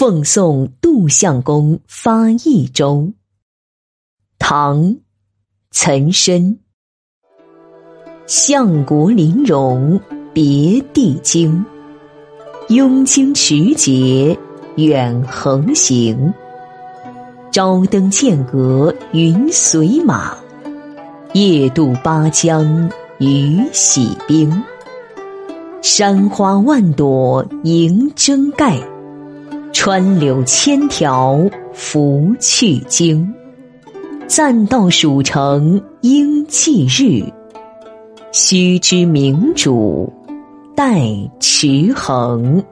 奉送杜相公发益州。唐，岑参。相国临戎别帝京，拥荆持节远横行。朝登剑阁云随马，夜渡巴江鱼洗冰。山花万朵迎征盖。川柳千条拂去经，暂到蜀城应祭日。须知明主待持衡。